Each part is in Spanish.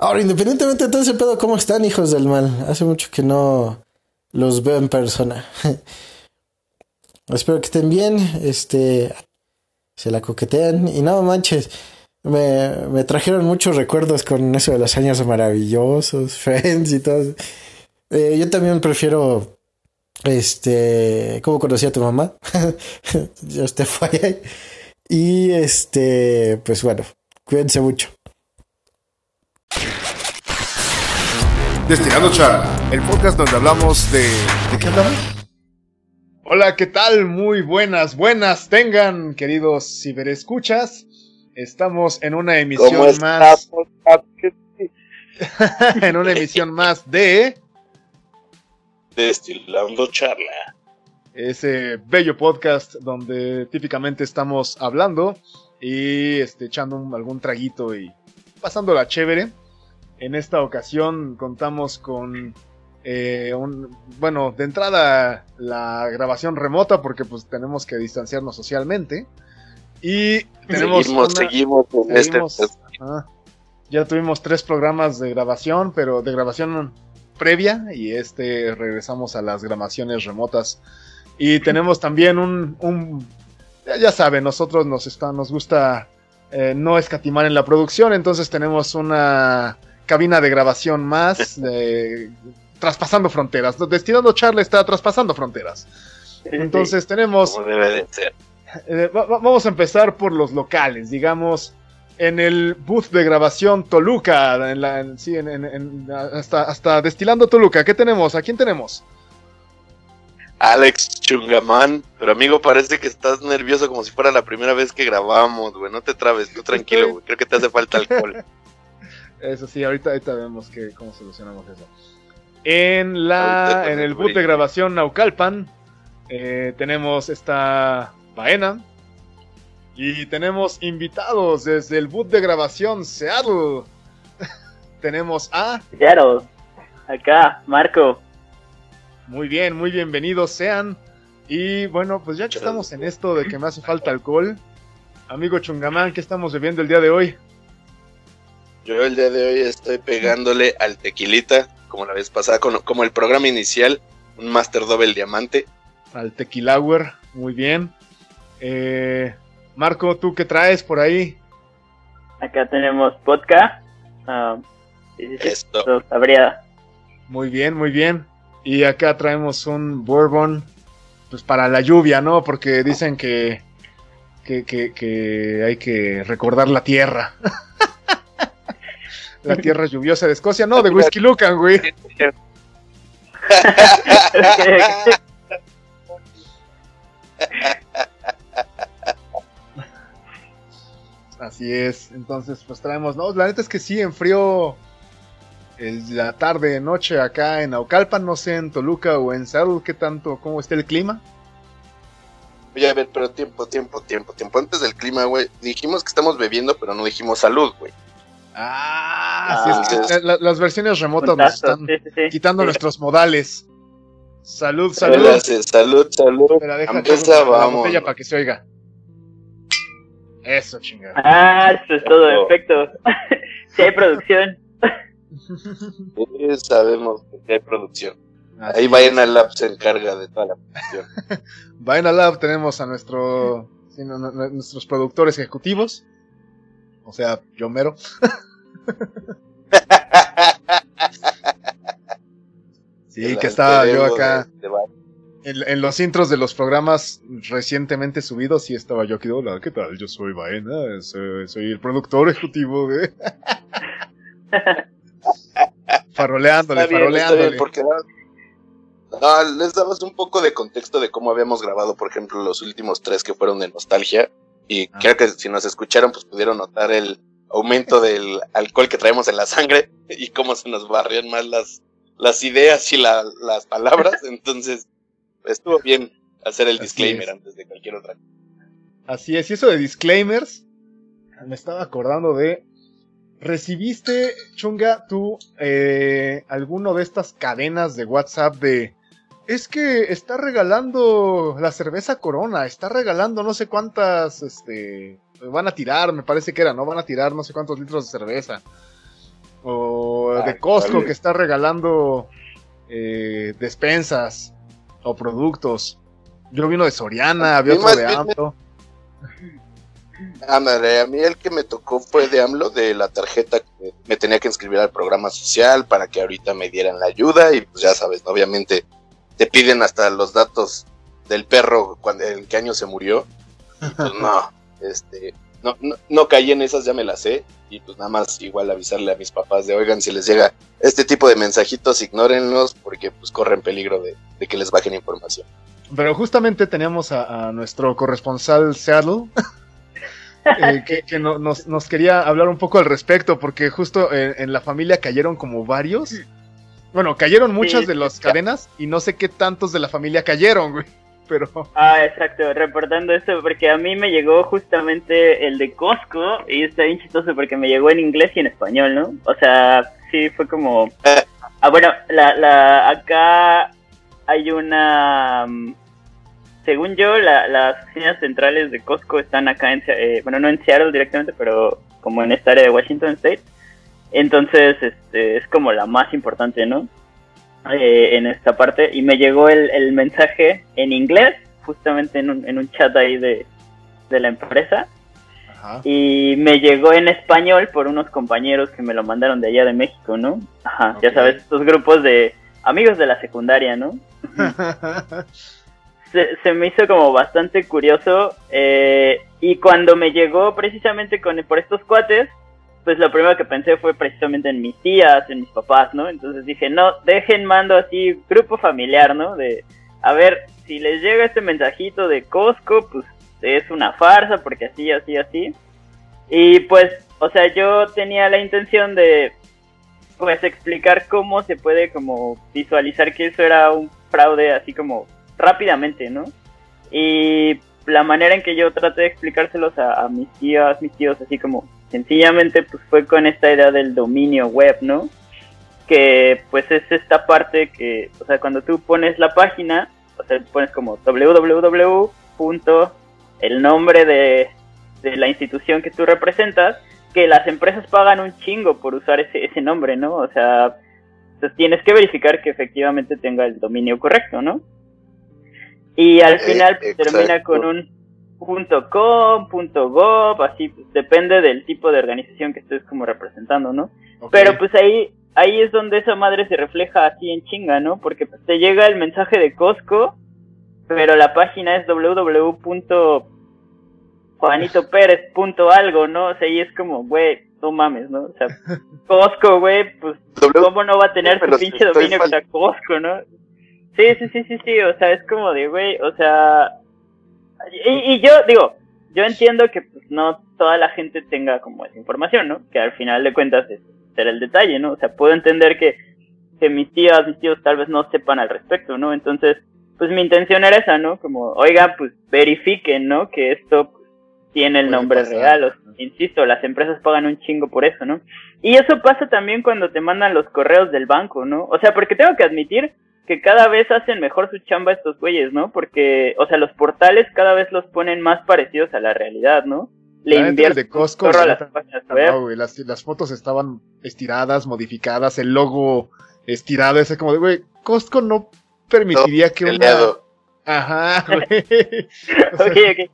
Ahora, independientemente de todo ese pedo, ¿cómo están, hijos del mal? Hace mucho que no los veo en persona. Espero que estén bien, este, se la coquetean y no manches, me, me trajeron muchos recuerdos con eso de los años maravillosos, Friends y todo. Eh, yo también prefiero, este, ¿cómo conocí a tu mamá? yo fue ahí. Y este, pues bueno, cuídense mucho. Destinando Charla, el podcast donde hablamos de... ¿De qué hablamos? Hola, ¿qué tal? Muy buenas, buenas tengan, queridos ciberescuchas. Estamos en una emisión más... en una emisión más de... Destilando Charla. Ese bello podcast donde típicamente estamos hablando y este, echando un- algún traguito y pasándola chévere. En esta ocasión contamos con eh, un, bueno, de entrada la grabación remota porque pues tenemos que distanciarnos socialmente y tenemos seguimos, una- seguimos en seguimos- este. ah, ya tuvimos tres programas de grabación, pero de grabación previa y este regresamos a las grabaciones remotas y tenemos también un, un- ya, ya saben, nosotros nos está, nos gusta eh, no escatimar en la producción, entonces tenemos una cabina de grabación más de- traspasando fronteras. Destinando Charla está traspasando fronteras. Entonces tenemos Como debe de ser. eh, va- va- vamos a empezar por los locales, digamos, en el booth de grabación Toluca, en la, en- sí, en- en- en- hasta, hasta Destilando Toluca. ¿Qué tenemos? ¿A quién tenemos? Alex Chungamán, pero amigo, parece que estás nervioso como si fuera la primera vez que grabamos, güey. No te trabes, tú tranquilo, güey. Creo que te hace falta alcohol. Eso sí, ahorita, ahorita vemos que, cómo solucionamos eso. En, la, en el booth de grabación Naucalpan eh, tenemos esta Baena. Y tenemos invitados desde el booth de grabación Seattle. tenemos a... Claro, acá, Marco. Muy bien, muy bienvenidos sean. Y bueno, pues ya que estamos en esto de que me hace falta alcohol, amigo Chungamán, ¿qué estamos bebiendo el día de hoy? Yo el día de hoy estoy pegándole al tequilita, como la vez pasada, con- como el programa inicial, un Master Double Diamante. Al Tequilauer, muy bien. Eh, Marco, ¿tú qué traes por ahí? Acá tenemos vodka. Ah, Esto. sabría. Muy bien, muy bien. Y acá traemos un bourbon, pues para la lluvia, ¿no? Porque dicen que, que, que, que hay que recordar la tierra. la tierra lluviosa de Escocia, no, de Whisky Lucan, güey. Así es, entonces pues traemos, no, la neta es que sí, enfrió el- la tarde, noche acá en Naucalpan, no sé, en Toluca o en Seattle, qué tanto, cómo está el clima. Oye, a ver, pero tiempo, tiempo, tiempo, tiempo. Antes del clima, güey, dijimos que estamos bebiendo, pero no dijimos salud, güey. Ah, Ah, sí, es que sí. la- las versiones remotas nos están sí, sí, sí. quitando Sí. nuestros modales. Salud, salud. Gracias, salud, salud. Espera, deja la vamos. para que se oiga. Eso, chingada. Ah, eso es todo, Eso. perfecto. sí hay producción. Sí, sabemos que hay producción. Así Ahí es. Vaina Lab se encarga de toda la producción. Vaina Lab tenemos a nuestro, sí, no, no, no, nuestros productores ejecutivos. O sea, yo mero. Sí, que estaba yo acá de- de Vaina. en, en los intros de los programas recientemente subidos. Sí, estaba yo aquí. Hola, ¿qué tal? Yo soy Vaina, soy, soy el productor ejecutivo de. faroleándole, bien, faroleándole. porque no, les dabas un poco de contexto de cómo habíamos grabado, por ejemplo, los últimos tres que fueron de nostalgia. Y Ah. creo que si nos escucharon, pues pudieron notar el aumento del alcohol que traemos en la sangre y cómo se nos barrían más las, las ideas y la- las palabras. Entonces, estuvo bien hacer el Así disclaimer es. antes de cualquier otra cosa. Así es, y eso de disclaimers, me estaba acordando de. ¿Recibiste, Chunga, tú eh, alguno de estas cadenas de WhatsApp de. Es que está regalando la cerveza Corona, está regalando no sé cuántas, este. Van a tirar, me parece que era, ¿no? Van a tirar no sé cuántos litros de cerveza. O de Costco vale. que está regalando eh, despensas o productos. Yo vino de Soriana, había otro de AMLO. Ándale, a mí el que me tocó fue de AMLO, de la tarjeta que me tenía que inscribir al programa social para que ahorita me dieran la ayuda y pues ya sabes, obviamente te piden hasta los datos del perro cuando en qué año se murió. Pues no, este, no, no, no caí en esas, ya me las sé y pues nada más igual avisarle a mis papás de, oigan, si les llega este tipo de mensajitos, ignórenlos porque pues corren peligro de, de que les bajen información. Pero justamente teníamos a, a nuestro corresponsal Seattle. eh, que, que no- nos, nos quería hablar un poco al respecto, porque justo en, en la familia cayeron como varios. Bueno, cayeron muchas Sí, de las cadenas y no sé qué tantos de la familia cayeron, güey. Pero Ah, exacto, reportando eso, porque a mí me llegó justamente el de Costco y está bien chistoso porque me llegó en inglés y en español, ¿no? O sea, sí, fue como... Ah, bueno, la, la, acá hay una... mm, Según yo, la, las oficinas centrales de Costco están acá en... Eh, bueno, no en Seattle directamente, pero como en esta área de Washington State. Entonces, este, es como la más importante, ¿no? Eh, en esta parte y me llegó el, el mensaje en inglés, justamente en un, en un chat ahí de, de la empresa, ajá. y me llegó en español por unos compañeros que me lo mandaron de allá de México, ¿no? Ajá, ya sabes, estos grupos de amigos de la secundaria, ¿no? se, se me hizo como bastante curioso eh, y cuando me llegó precisamente con por estos cuates pues lo primero que pensé fue precisamente en mis tías en mis papás no entonces dije no dejen mando así grupo familiar no de a ver si les llega este mensajito de Costco pues es una farsa porque así así así y pues o sea yo tenía la intención de pues explicar cómo se puede como visualizar que eso era un fraude así como rápidamente, ¿no? Y la manera en que yo traté de explicárselos a, mis tías, mis tíos, así como sencillamente pues fue con esta idea del dominio web, ¿no? Que pues es esta parte que, o sea, cuando tú pones la página, o sea, pones como www. el nombre de, de la institución que tú representas, que las empresas pagan un chingo por usar ese, ese nombre, ¿no? O sea, entonces tienes que verificar que efectivamente tenga el dominio correcto, ¿no? Y al Eh, final exacto. termina con un punto .com, punto .gov, así pues, depende del tipo de organización que estés como representando, ¿no? Pero pues ahí ahí es donde esa madre se refleja así en chinga, ¿no? Porque pues, te llega el mensaje de Costco, pero la página es www.juanitopérez.algo, ¿no? O sea, y es como, güey, no mames, ¿no? O sea, Costco, güey, pues ¿Cómo no va a tener su pinche dominio sea Costco, no? Sí, sí, sí, sí, sí, o sea, es como de, güey, o sea... Y, y yo, digo, yo entiendo que pues, no toda la gente tenga como esa información, ¿no? Que al final de cuentas es ser el detalle, ¿no? O sea, puedo entender que, que mis tías, mis tíos tal vez no sepan al respecto, ¿no? Entonces, pues mi intención era esa, ¿no? Como, oiga, pues verifiquen, ¿no? Que esto pues, tiene el nombre pasar. real, o- insisto, las empresas pagan un chingo por eso, ¿no? Y eso pasa también cuando te mandan los correos del banco, ¿no? O sea, porque tengo que admitir que cada vez hacen mejor su chamba estos güeyes, ¿no? Porque, o sea, los portales cada vez los ponen más parecidos a la realidad, ¿no? Le La invierten de un Costco, a la las no, güey, las, las fotos estaban estiradas, modificadas, el logo estirado, ese como de, güey, Costco no permitiría que una... Peleado. Ajá, güey. O sea, Ok, ok.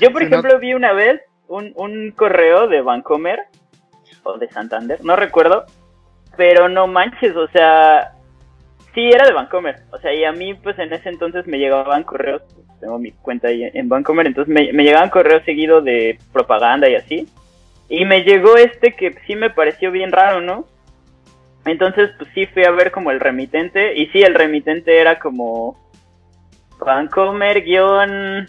Yo, por ejemplo, vi una vez un, un correo de Vancomer o de Santander, no recuerdo, pero no manches, o sea, sí era de Vancomer, o sea, y a mí, pues en ese entonces me llegaban correos, tengo mi cuenta ahí en Vancomer, entonces me, me llegaban correos seguidos de propaganda y así, y me llegó este que sí me pareció bien raro, ¿no? Entonces, pues sí fui a ver como el remitente, y sí, el remitente era como Vancomer guion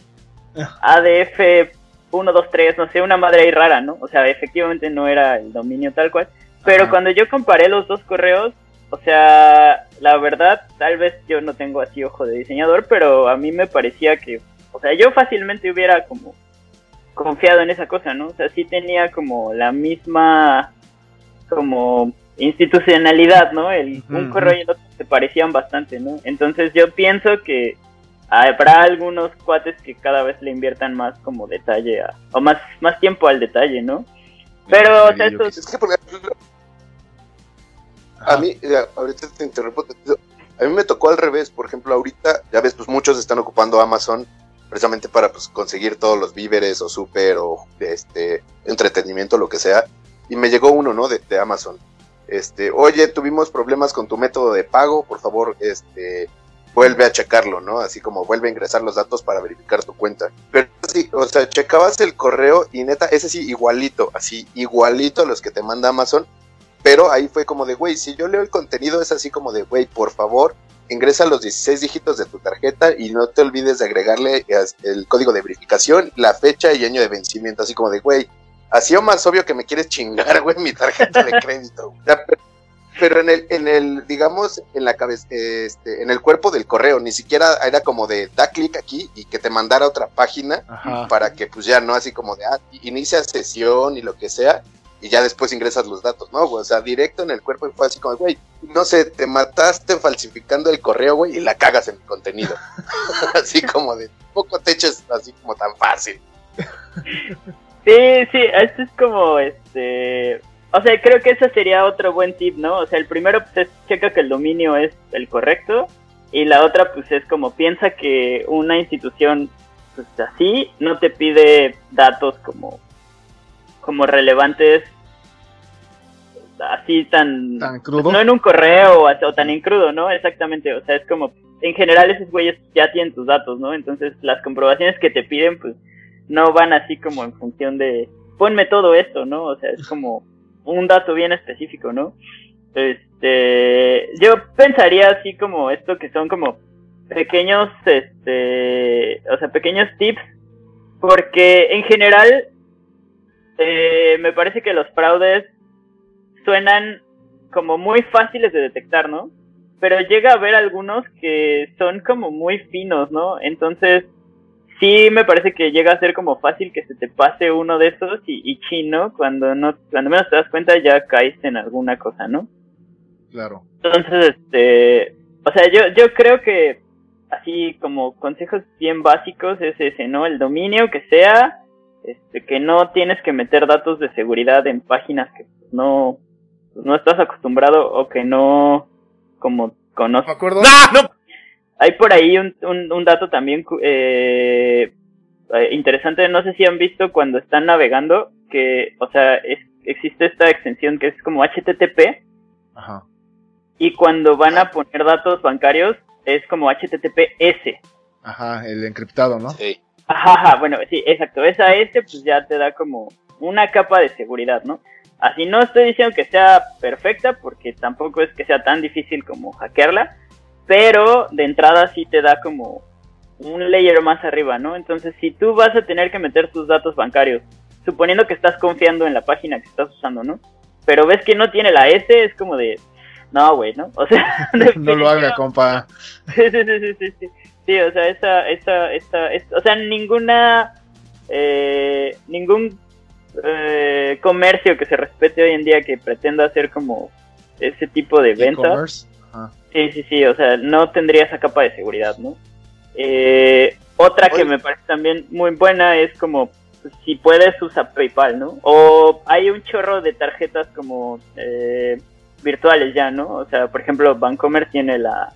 ADF 123, no sé, una madre ahí rara, ¿no? O sea, efectivamente no era el dominio tal cual. Pero Ajá. cuando yo comparé los dos correos, o sea, la verdad, tal vez yo no tengo así ojo de diseñador, pero a mí me parecía que, o sea, yo fácilmente hubiera como confiado en esa cosa, ¿no? O sea, sí tenía como la misma, como institucionalidad, ¿no? El, un correo y el otro se parecían bastante, ¿no? Entonces yo pienso que habrá algunos cuates que cada vez le inviertan más como detalle a- o más más tiempo al detalle, ¿no? Pero o sea, eso Es que, por ejemplo, a mí, ahorita te interrumpo, a mí me tocó al revés, por ejemplo, ahorita, ya ves, pues muchos están ocupando Amazon precisamente para pues, conseguir todos los víveres o súper o este entretenimiento, lo que sea, y me llegó uno, ¿no? De, de Amazon. Este, oye, tuvimos problemas con tu método de pago, por favor, este, vuelve a checarlo, ¿no? Así como vuelve a ingresar los datos para verificar tu cuenta. Pero sí, o sea, checabas el correo y neta, ese sí, igualito, así, igualito a los que te manda Amazon. Pero ahí fue como de, güey, si yo leo el contenido es así como de, güey, por favor, ingresa los 16 dígitos de tu tarjeta y no te olvides de agregarle el código de verificación, la fecha y año de vencimiento, así como de, güey, así o más obvio que me quieres chingar, güey, mi tarjeta de crédito. Pero en el, en el, digamos, en la cabeza, este, en el cuerpo del correo, ni siquiera era como de da clic aquí y que te mandara otra página para que pues ya no así como de ah, inicia sesión y lo que sea y ya después ingresas los datos, ¿no? O sea, directo en el cuerpo y fue así como, güey, no sé, te mataste falsificando el correo, güey, y la cagas en el contenido. así como de, poco te eches así como tan fácil. Sí, sí, esto es como, este, o sea, creo que ese sería otro buen tip, ¿no? O sea, el primero pues es checa que el dominio es el correcto y la otra pues es como piensa que una institución pues así no te pide datos como como relevantes así tan, ¿Tan crudo? no en un correo o, tan incrudo, ¿no? Exactamente, o sea, es como en general esos güeyes ya tienen tus datos, ¿no? Entonces las comprobaciones que te piden pues no van así como en función de ponme todo esto, ¿no? O sea, es como un dato bien específico, ¿no? Este, yo pensaría así como esto que son como pequeños, este, o sea, pequeños tips, porque en general eh, me parece que los fraudes suenan como muy fáciles de detectar, ¿no? Pero llega a haber algunos que son como muy finos, ¿no? Entonces, sí me parece que llega a ser como fácil que se te pase uno de esos y, y chino, cuando no, cuando menos te das cuenta ya caíste en alguna cosa, ¿no? Claro. Entonces, este, o sea, yo, yo creo que así como consejos bien básicos es ese, ¿no? El dominio que sea, este, que no tienes que meter datos de seguridad en páginas que no, no estás acostumbrado o que no, como conoces. ¿Me acuerdo? ¡No! ¡No! Hay por ahí un, un, dato también eh, eh, interesante, no sé si han visto cuando están navegando, que, o sea, existe esta extensión que es como HTTP. Ajá. Y cuando van a poner datos bancarios es como HTTPS. Ajá, el encriptado, ¿no? Sí. Ajá, bueno, sí, exacto. Esa S pues ya te da como una capa de seguridad, ¿no? Así no estoy diciendo que sea perfecta porque tampoco es que sea tan difícil como hackearla, pero de entrada sí te da como un layer más arriba, ¿no? Entonces, si tú vas a tener que meter tus datos bancarios, suponiendo que estás confiando en la página que estás usando, ¿no? Pero ves que no tiene la S, es como de, no, güey, ¿no? O sea, no lo haga, compa. sí, sí, sí, sí, sí. Sí, o sea, esa, esa, esa, o sea, ninguna, eh, ningún eh, comercio que se respete hoy en día que pretenda hacer como ese tipo de ventas Sí, sí, sí, o sea, no tendría esa capa de seguridad, ¿no? Eh, otra que me parece también muy buena es como si puedes usar PayPal, ¿no? O hay un chorro de tarjetas como eh, virtuales ya, ¿no? O sea, por ejemplo, Bancomer tiene la,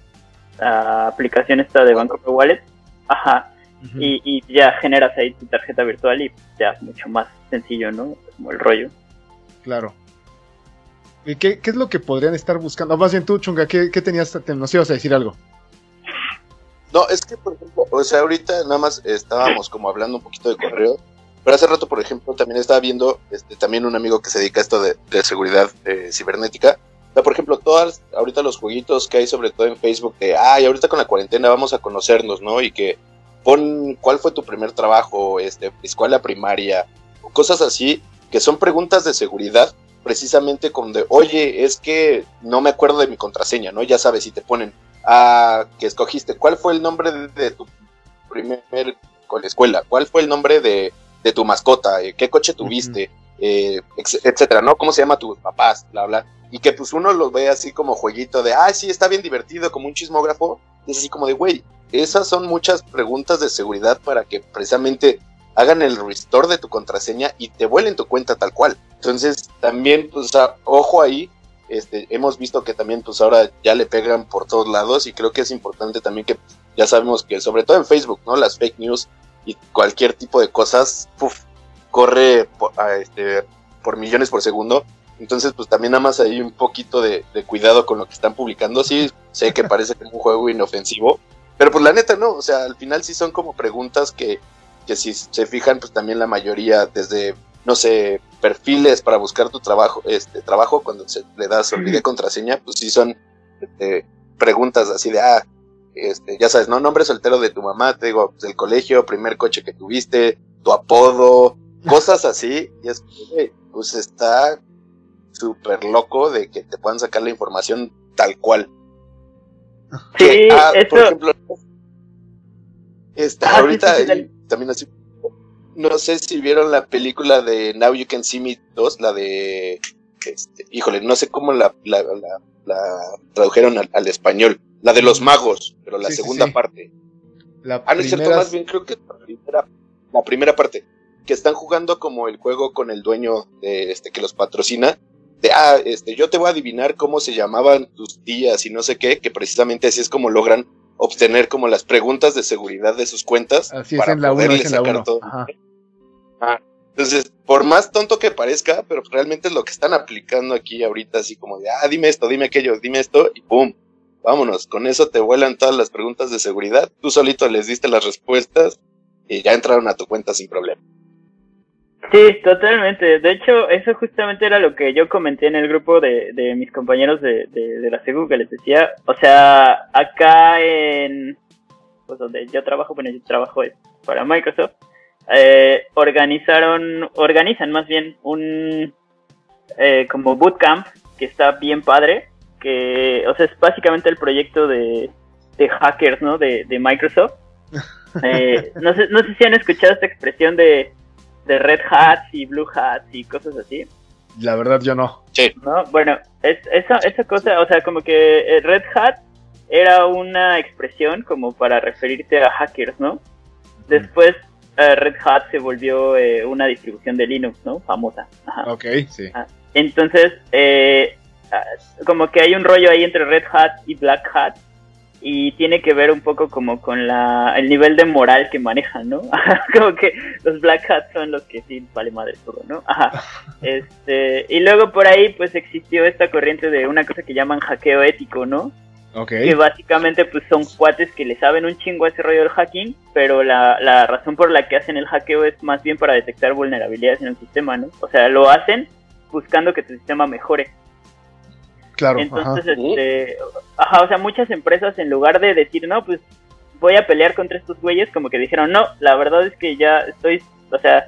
aplicación esta de Bancomer Wallet, ajá, y, y, ya generas ahí tu tarjeta virtual y ya mucho más sencillo, ¿no? Como el rollo. Claro. ¿Qué, ¿Qué, es lo que podrían estar buscando? Más bien tú, Chunga, ¿qué, qué tenías? Te, nos ibas a decir algo. No, es que, por ejemplo, o sea, ahorita nada más estábamos como hablando un poquito de correo, pero hace rato, por ejemplo, también estaba viendo este, también un amigo que se dedica a esto de, seguridad eh, cibernética. O sea, por ejemplo, todas ahorita los jueguitos que hay, sobre todo en Facebook, de, ay, ahorita con la cuarentena vamos a conocernos, ¿no? Y que pon cuál fue tu primer trabajo, este, escuela primaria, cosas así, que son preguntas de seguridad precisamente con de, oye, es que no me acuerdo de mi contraseña, ¿no? Ya sabes, si te ponen, a ah, que escogiste, ¿cuál fue el nombre de, tu primer escuela? ¿Cuál fue el nombre de, tu mascota? Eh, ¿Qué coche tuviste? Eh, etcétera, ¿no? ¿Cómo se llama tus papás? Bla, bla. Y que pues uno lo ve así como jueguito de, ah, sí, está bien divertido, como un chismógrafo. es así como de, güey, esas son muchas preguntas de seguridad para que precisamente hagan el restore de tu contraseña y te vuelen tu cuenta tal cual. Entonces, también, pues, ojo ahí, este, hemos visto que también pues ahora ya le pegan por todos lados y creo que es importante también que ya sabemos que sobre todo en Facebook, ¿no? Las fake news y cualquier tipo de cosas, corre por, este, por millones por segundo. Entonces, pues también nada más hay un poquito de, cuidado con lo que están publicando. Sí, sé que parece como un juego inofensivo, pero pues la neta no, o sea, al final sí son como preguntas que, que si se fijan, pues también la mayoría desde no sé, perfiles para buscar tu trabajo, este trabajo cuando se le das olvidé contraseña, pues sí son este, preguntas así de ah, este, ya sabes, ¿no? Nombre soltero de tu mamá, te digo, del colegio, primer coche que tuviste, tu apodo, cosas así, y es pues está súper loco de que te puedan sacar la información tal cual. Sí, ah, por ejemplo, está ah, ahorita también así no sé si vieron la película de Now You Can See Me 2, la de. Este, híjole, no sé cómo la, la, tradujeron al, español. La de los magos, pero la segunda parte. La ah, no es cierto, más bien creo que la primera, la primera parte. Que están jugando como el juego con el dueño de este que los patrocina. De, ah, este, yo te voy a adivinar cómo se llamaban tus tías y no sé qué, que precisamente así es como logran obtener como las preguntas de seguridad de sus cuentas así para es en la poderle sacar todo. Ah, entonces, por más tonto que parezca, pero realmente es lo que están aplicando aquí ahorita, así como de, ah, dime esto, dime aquello, dime esto, y ¡pum! Vámonos, con eso te vuelan todas las preguntas de seguridad, tú solito les diste las respuestas y ya entraron a tu cuenta sin problema. Sí, totalmente. De hecho, eso justamente era lo que yo comenté en el grupo de, de mis compañeros de, de, la SEGU que les decía. O sea, acá en, pues donde yo trabajo, bueno, yo trabajo para Microsoft eh, organizaron, organizan más bien un eh, como bootcamp que está bien padre, que, o sea, es básicamente el proyecto de, de hackers, ¿no? De, de Microsoft. Eh, no, sé, no sé si han escuchado esta expresión de, de Red Hats y Blue Hats y cosas así. La verdad yo no. Sí. ¿No? Bueno, es, esa, esa cosa, o sea, como que Red Hat era una expresión como para referirte a hackers, ¿no? Después eh, Red Hat se volvió eh, una distribución de Linux, ¿no? Famosa. Ajá. Ok, sí. Ah, entonces, eh, ah, como que hay un rollo ahí entre Red Hat y Black Hat y tiene que ver un poco como con la, el nivel de moral que manejan, ¿no? como que los Black Hats son los que sí vale madre todo, ¿no? Ajá. Este, y luego por ahí pues existió esta corriente de una cosa que llaman hackeo ético, ¿no? Que básicamente pues son cuates que le saben un chingo a ese rollo del hacking, pero la, la razón por la que hacen el hackeo es más bien para detectar vulnerabilidades en el sistema, ¿no? O sea, lo hacen buscando que tu sistema mejore. Claro. Entonces, este, ajá, o sea, muchas empresas en lugar de decir, no, pues voy a pelear contra estos güeyes, como que dijeron, no, la verdad es que ya estoy, o sea,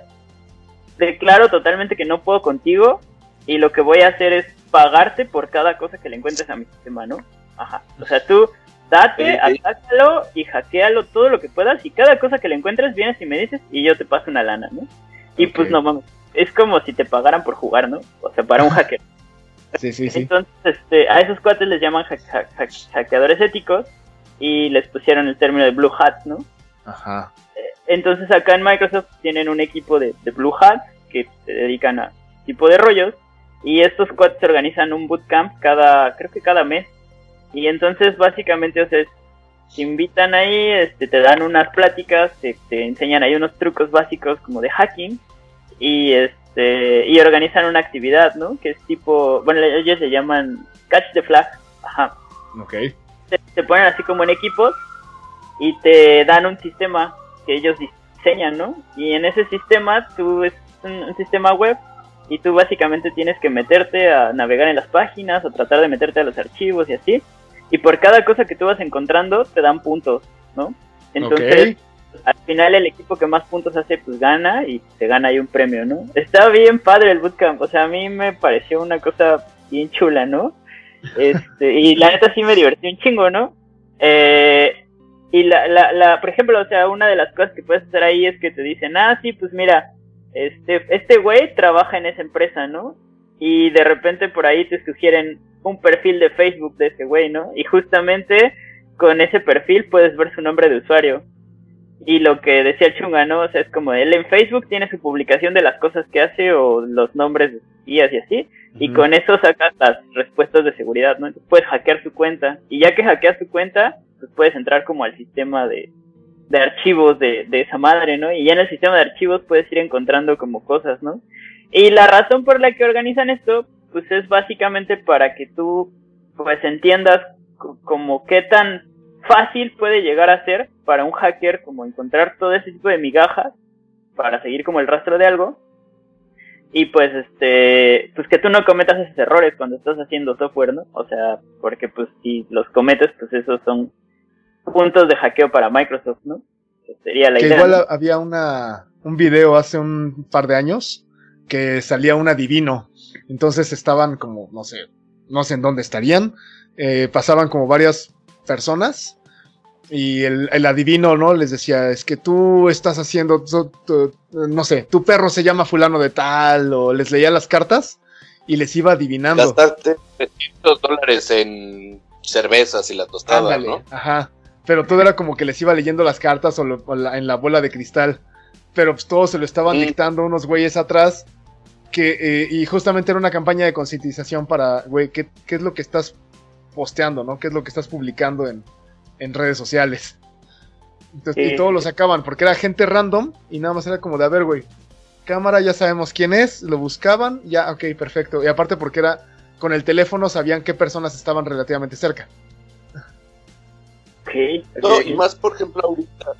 declaro totalmente que no puedo contigo y lo que voy a hacer es pagarte por cada cosa que le encuentres a mi sistema, ¿no? Ajá. O sea, tú date, atácalo y hackealo todo lo que puedas y cada cosa que le encuentres vienes y me dices y yo te paso una lana, ¿no? Y pues no mames, es como si te pagaran por jugar, ¿no? O sea, para un hacker. sí, sí, sí. Entonces, este, a esos cuates les llaman hackeadores éticos y les pusieron el término de Blue Hat, ¿no? Ajá. Eh, entonces acá en Microsoft tienen un equipo de, de Blue Hat que se dedican a tipo de rollos y estos cuates organizan un bootcamp cada, creo que cada mes y entonces básicamente, o sea, te invitan ahí, este, te dan unas pláticas, te, enseñan ahí unos trucos básicos como de hacking y este y organizan una actividad, ¿no? Que es tipo, bueno, ellos se llaman Catch the Flag, ajá. Ok. Te, ponen así como en equipos y te dan un sistema que ellos diseñan, ¿no? Y en ese sistema tú es un sistema web y tú básicamente tienes que meterte a navegar en las páginas o tratar de meterte a los archivos y así y por cada cosa que tú vas encontrando te dan puntos, ¿no? Entonces, al final el equipo que más puntos hace, pues gana y te gana ahí un premio, ¿no? Está bien padre el bootcamp, o sea, a mí me pareció una cosa bien chula, ¿no? Este, y la neta sí me divertí un chingo, ¿no? Eh, y la, la, la, por ejemplo, o sea, una de las cosas que puedes hacer ahí es que te dicen, ah, sí, pues mira, este, este güey trabaja en esa empresa, ¿no? Y de repente por ahí te sugieren, un perfil de Facebook de ese güey, ¿no? Y justamente con ese perfil puedes ver su nombre de usuario. Y lo que decía el Chunga, ¿no? O sea, es como él en Facebook tiene su publicación de las cosas que hace o los nombres de sus guías y así. y con eso sacas las respuestas de seguridad, ¿no? Entonces puedes hackear su cuenta y ya que hackeas su cuenta, pues puedes entrar como al sistema de, de archivos de, de esa madre, ¿no? Y ya en el sistema de archivos puedes ir encontrando como cosas, ¿no? Y la razón por la que organizan esto, pues es básicamente para que tú, pues entiendas como qué tan fácil puede llegar a ser para un hacker como encontrar todo ese tipo de migajas para seguir como el rastro de algo. Y pues este pues que tú no cometas esos errores cuando estás haciendo software no o sea porque pues si los cometes pues esos son puntos de hackeo para Microsoft no sería la que idea igual había una un video hace un par de años que salía un adivino. Entonces estaban como no sé no sé en dónde estarían. Eh, pasaban como varias personas y el, el, adivino, ¿no? Les decía, es que tú estás haciendo, no sé, tu perro se llama fulano de tal, o les leía las cartas y les iba adivinando. Gastaste 300 dólares en cervezas y la tostada, Ándale, ¿no? Ajá, pero todo era como que les iba leyendo las cartas o, lo, o la, en la bola de cristal, pero pues todo se lo estaban Mm. dictando unos güeyes atrás, que, eh, y justamente era una campaña de concientización para, güey, ¿qué, ¿qué es lo que estás posteando, ¿no? ¿Qué es lo que estás publicando en, en redes sociales? Entonces, Sí. Y todos lo sacaban porque era gente random y nada más era como de, a ver, güey, cámara ya sabemos quién es, lo buscaban, ya, ok, perfecto. Y aparte porque era con el teléfono sabían qué personas estaban relativamente cerca. Ok, ok, No, y más, por ejemplo, ahorita,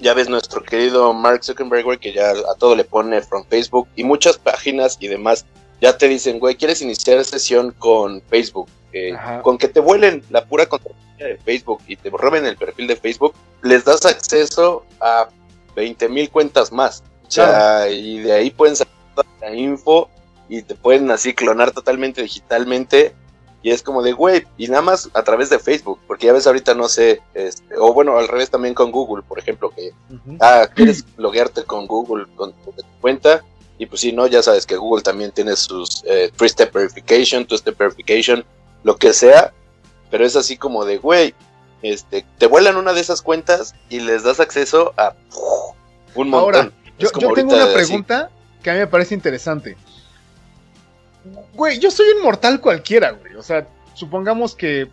ya ves nuestro querido Mark Zuckerberg, güey, que ya a todo le pone from Facebook y muchas páginas y demás ya te dicen, güey, ¿quieres iniciar sesión con Facebook? Eh, con que te vuelen la pura contraseña de Facebook y te roben el perfil de Facebook, les das acceso a 20 mil cuentas más. O sea, y de ahí pueden sacar toda la info y te pueden así clonar totalmente digitalmente. Y es como de, güey, y nada más a través de Facebook, porque ya ves ahorita no sé, este, o bueno, al revés también con Google, por ejemplo, que, ah, quieres loguearte con Google, con tu cuenta, y pues si no, ya sabes que Google también tiene sus eh, three-step verification, two-step verification, lo que sea, pero es así como de, güey, este, te vuelan una de esas cuentas y les das acceso a un montón. Ahora, Yo, tengo una así. pregunta que a mí me parece interesante. Güey, yo soy un mortal cualquiera, güey. O sea, supongamos que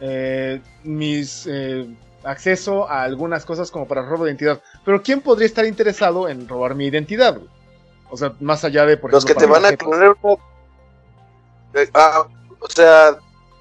eh, mis eh, acceso a algunas cosas como para robo de identidad. Pero ¿quién podría estar interesado en robar mi identidad, güey? O sea, más allá de, por Los que te van a clonar. Eh, ah, o sea,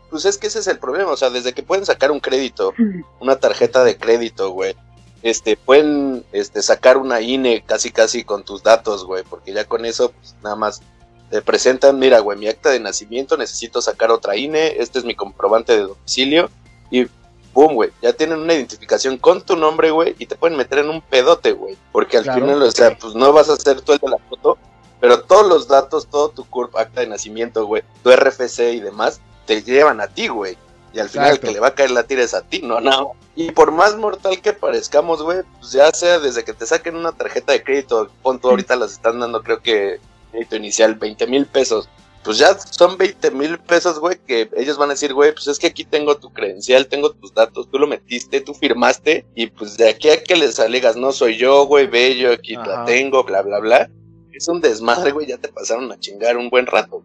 pues es que ese es el problema, o sea, desde que pueden sacar un crédito, una tarjeta de crédito, güey, este, pueden este, sacar una INE casi casi con tus datos, güey, porque ya con eso, pues nada más te presentan, mira, güey, mi acta de nacimiento, necesito sacar otra INE, este es mi comprobante de domicilio, y boom, güey, ya tienen una identificación con tu nombre, güey, y te pueden meter en un pedote, güey, porque al Claro. final, o sea, pues no vas a ser tú el de la foto, pero todos los datos, todo tu CURP, acta de nacimiento, güey, tu RFC y demás, te llevan a ti, güey. Y al final Exacto. el que le va a caer la tira es a ti, no, no. Y por más mortal que parezcamos, güey, pues ya sea desde que te saquen una tarjeta de crédito, pon tú ahorita las están dando, creo que crédito inicial, 20 mil pesos. Pues ya son 20 mil pesos, güey, que ellos van a decir, güey, pues es que aquí tengo tu credencial, tengo tus datos, tú lo metiste, tú firmaste, y pues de aquí a que les alegas, no soy yo, güey, yo aquí Ajá. la tengo, bla, bla, bla. Es un desmadre, güey, ya te pasaron a chingar un buen rato.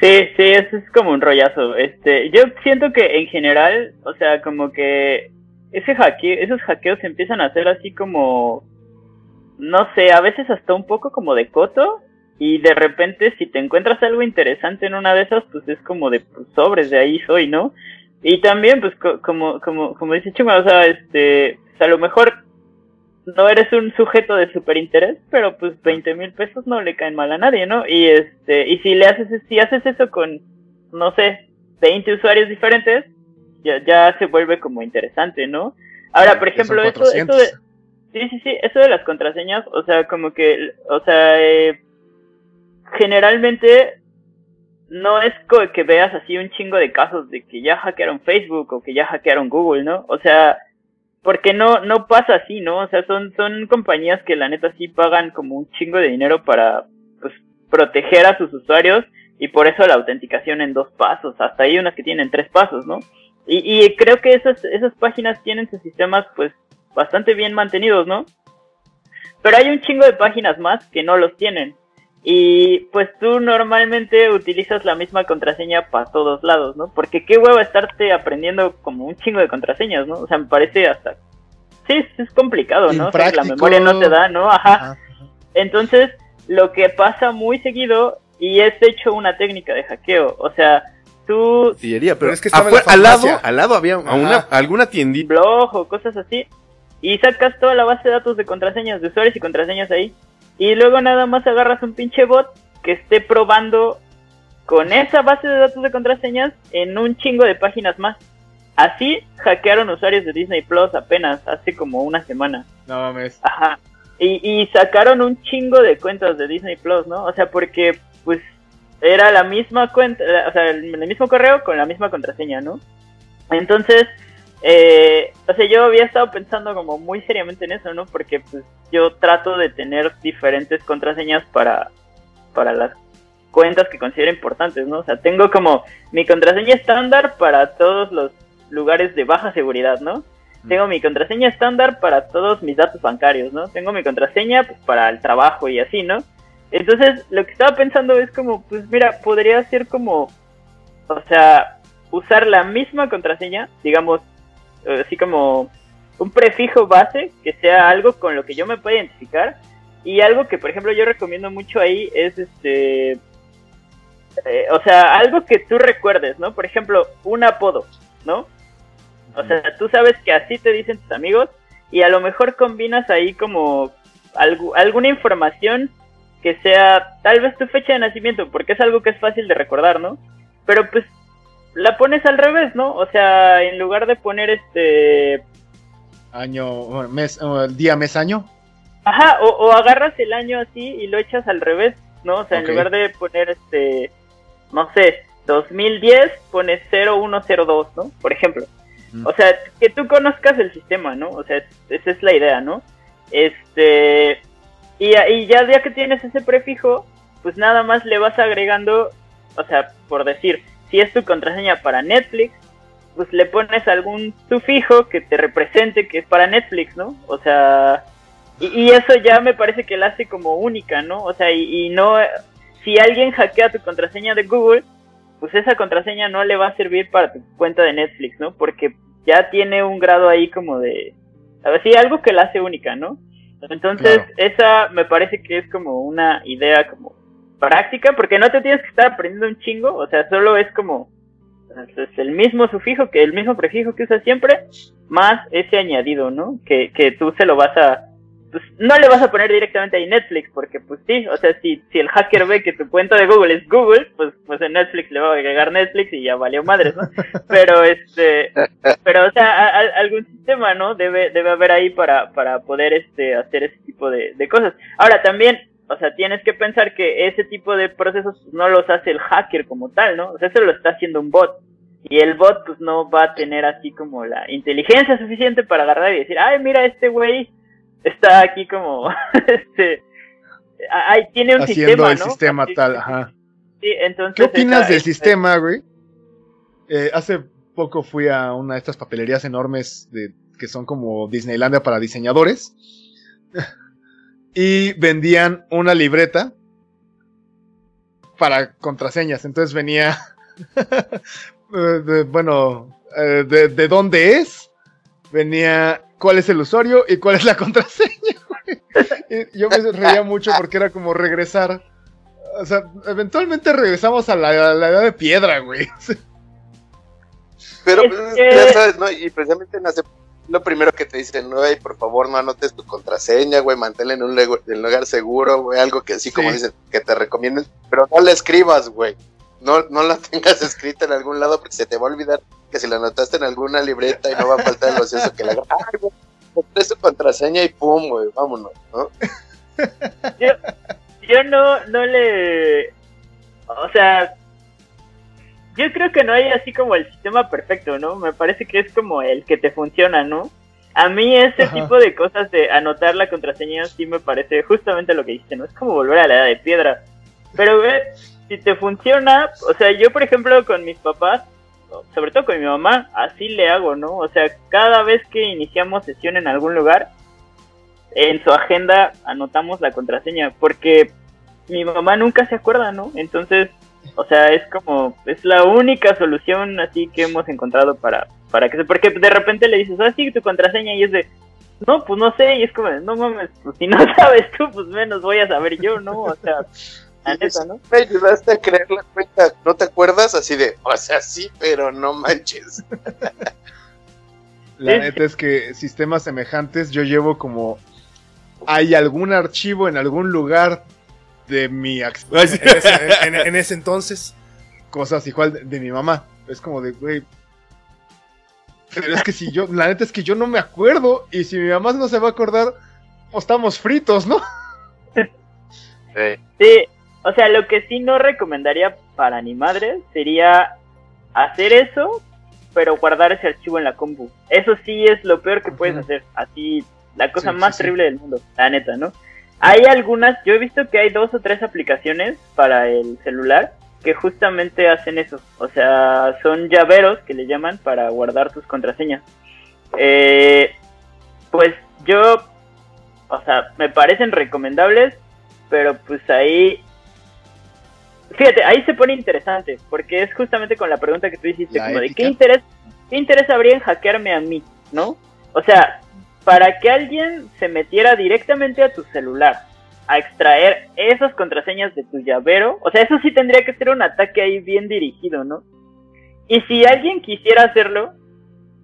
Sí, sí, eso es como un rollazo. Este, yo siento que en general, o sea, como que ese hackeo, esos hackeos se empiezan a hacer así como, no sé, a veces hasta un poco como de coto. Y de repente, si te encuentras algo interesante en una de esas, pues es como de pues, sobres, de ahí soy, ¿no? Y también, pues, co- como, como, como dice Chuma, o sea, este, pues, a lo mejor no eres un sujeto de super interés, pero pues 20 mil pesos no le caen mal a nadie, ¿no? Y este, y si le haces, si haces eso con, no sé, 20 usuarios diferentes, ya, ya se vuelve como interesante, ¿no? Ahora, por ejemplo, eso, eso 400. de, sí, sí, sí, eso de las contraseñas, o sea, como que, o sea, eh, generalmente no es que veas así un chingo de casos de que ya hackearon Facebook o que ya hackearon Google, ¿no? O sea, porque no no pasa así, ¿no? O sea, son son compañías que la neta sí pagan como un chingo de dinero para pues proteger a sus usuarios y por eso la autenticación en dos pasos, hasta hay unas que tienen tres pasos, ¿no? Y, y creo que esas esas páginas tienen sus sistemas pues bastante bien mantenidos, ¿no? Pero hay un chingo de páginas más que no los tienen. Y pues tú normalmente utilizas la misma contraseña para todos lados, ¿no? Porque qué hueva estarte aprendiendo como un chingo de contraseñas, ¿no? O sea, me parece hasta... Sí, es complicado, ¿no? O sea, la memoria no te da, ¿no? Ajá. Entonces, lo que pasa muy seguido, y es de hecho una técnica de hackeo, o sea, tú... pero, es que al lado, al lado había una, alguna tiendita. Blog o cosas así, y sacas toda la base de datos de contraseñas, de usuarios y contraseñas ahí, y luego nada más agarras un pinche bot que esté probando con esa base de datos de contraseñas en un chingo de páginas más. Así hackearon usuarios de Disney Plus apenas hace como una semana. No mames. Ajá. Y, sacaron un chingo de cuentas de Disney Plus, ¿no? O sea, porque pues era la misma cuenta, o sea, el, mismo correo con la misma contraseña, ¿no? Entonces, eh, o sea, yo había estado pensando como muy seriamente en eso, ¿no? Porque pues yo trato de tener diferentes contraseñas para, para las cuentas que considero importantes, ¿no? O sea, tengo como mi contraseña estándar para todos los lugares de baja seguridad, ¿no? Tengo mi contraseña estándar para todos mis datos bancarios, ¿no? Tengo mi contraseña pues, para el trabajo y así, ¿no? Entonces, lo que estaba pensando es como, pues mira, podría ser como, o sea, usar la misma contraseña, digamos, así como un prefijo base, que sea algo con lo que yo me pueda identificar. Y algo que, por ejemplo, yo recomiendo mucho ahí es este. Eh, o sea, algo que tú recuerdes, ¿no? Por ejemplo, un apodo, ¿no? O sea, tú sabes que así te dicen tus amigos y a lo mejor combinas ahí como alguna información que sea tal vez tu fecha de nacimiento, porque es algo que es fácil de recordar, ¿no? Pero pues la pones al revés, ¿no? O sea, en lugar de poner este... Año, mes, día, mes, año. Ajá, o, agarras el año así y lo echas al revés, ¿no? O sea, en lugar de poner este, no sé, 2010, pones 0102, ¿no? Por ejemplo. O sea, que tú conozcas el sistema, ¿no? O sea, esa es la idea, ¿no? Este, y, y ya, ya que tienes ese prefijo, pues nada más le vas agregando, o sea, por decir, si es tu contraseña para Netflix, pues le pones algún sufijo que te represente que es para Netflix, ¿no? O sea, y, eso ya me parece que la hace como única, ¿no? O sea, y, y, no, si alguien hackea tu contraseña de Google, pues esa contraseña no le va a servir para tu cuenta de Netflix, ¿no? Porque ya tiene un grado ahí como de, a ver, sí, algo que la hace única, ¿no? Entonces, esa me parece que es como una idea como práctica, porque no te tienes que estar aprendiendo un chingo, o sea, solo es como es el mismo sufijo, que el mismo prefijo que usas siempre, más ese añadido, ¿no? Que, que tú se lo vas a pues no le vas a poner directamente ahí Netflix, porque pues sí, o sea, si, si el hacker ve que tu cuenta de Google es Google, pues, pues en Netflix le va a agregar Netflix y ya valió madres, ¿no? Pero este, pero o sea, algún sistema, ¿no? Debe, debe haber ahí para, para poder este, hacer ese tipo de, de cosas. Ahora también, o sea, tienes que pensar que ese tipo de procesos no los hace el hacker como tal, ¿no? O sea, eso lo está haciendo un bot. Y el bot pues no va a tener así como la inteligencia suficiente para agarrar y decir, ay, mira, este güey está aquí como, este, ahí tiene un Haciendo sistema, el sistema tal, ajá. Sí, entonces. ¿Qué opinas del este sistema, güey? Eh, hace poco fui a una de estas papelerías enormes de, que son como Disneylandia para diseñadores. y vendían una libreta para contraseñas. Entonces venía, eh, bueno, eh, de, de, dónde es, venía cuál es el usuario y cuál es la contraseña. y yo me reía mucho porque era como regresar. O sea, eventualmente regresamos a la, edad de piedra, güey. Pero, pues, ya sabes, ¿no? Y precisamente nace lo primero que te dicen, güey, por favor no anotes tu contraseña, güey, manténla en un lugar seguro, güey, algo que así como dicen, que te recomienden, pero no la escribas, güey. No, no la tengas escrita en algún lado porque se te va a olvidar que si la anotaste en alguna libreta y no va a faltar el ocioso que la ay, güey, su contraseña y pum, güey, vámonos, ¿no? Yo, yo no, no le, o sea, yo creo que no hay así como el sistema perfecto, ¿no? Me parece que es como el que te funciona, ¿no? A mí ese tipo de cosas de anotar la contraseña sí me parece justamente lo que dijiste, ¿no? Es como volver a la edad de piedra. Pero ve, si te funciona, o sea, yo por ejemplo con mis papás, sobre todo con mi mamá, así le hago, ¿no? O sea, cada vez que iniciamos sesión en algún lugar, en su agenda anotamos la contraseña, porque mi mamá nunca se acuerda, ¿no? Entonces, o sea, es como, es la única solución así que hemos encontrado para, para que se, porque de repente le dices, ah, sí, tu contraseña y es de, no, pues no sé, y es como, no mames, pues si no sabes tú, pues menos voy a saber yo, ¿no? O sea, la neta, ¿no? Me ayudaste a crear la cuenta, ¿no te acuerdas? Así de, o sea, sí, pero no manches. La neta es que sistemas semejantes yo llevo como hay algún archivo en algún lugar de mi ac- En ese, en- en ese entonces. cosas igual de, de mi mamá. Es como de, güey. Pero es que si yo, la neta es que yo no me acuerdo. Y si mi mamá no se va a acordar, pues estamos fritos, ¿no? Sí, o sea, lo que sí no recomendaría para ni madre sería hacer eso, pero guardar ese archivo en la compu. Eso sí es lo peor que puedes hacer. Así, la cosa Sí, más sí, sí. terrible del mundo, la neta, ¿no? Hay algunas, yo he visto que hay dos o tres aplicaciones para el celular que justamente hacen eso. O sea, son llaveros que le llaman para guardar tus contraseñas. Eh, pues yo, o sea, me parecen recomendables, pero pues ahí Fíjate, ahí se pone interesante, porque es justamente con la pregunta que tú hiciste, La como de qué interés, qué interés habría en hackearme a mí, ¿no? O sea, para que alguien se metiera directamente a tu celular a extraer esas contraseñas de tu llavero, o sea, eso sí tendría que ser un ataque ahí bien dirigido, ¿no? Y si alguien quisiera hacerlo,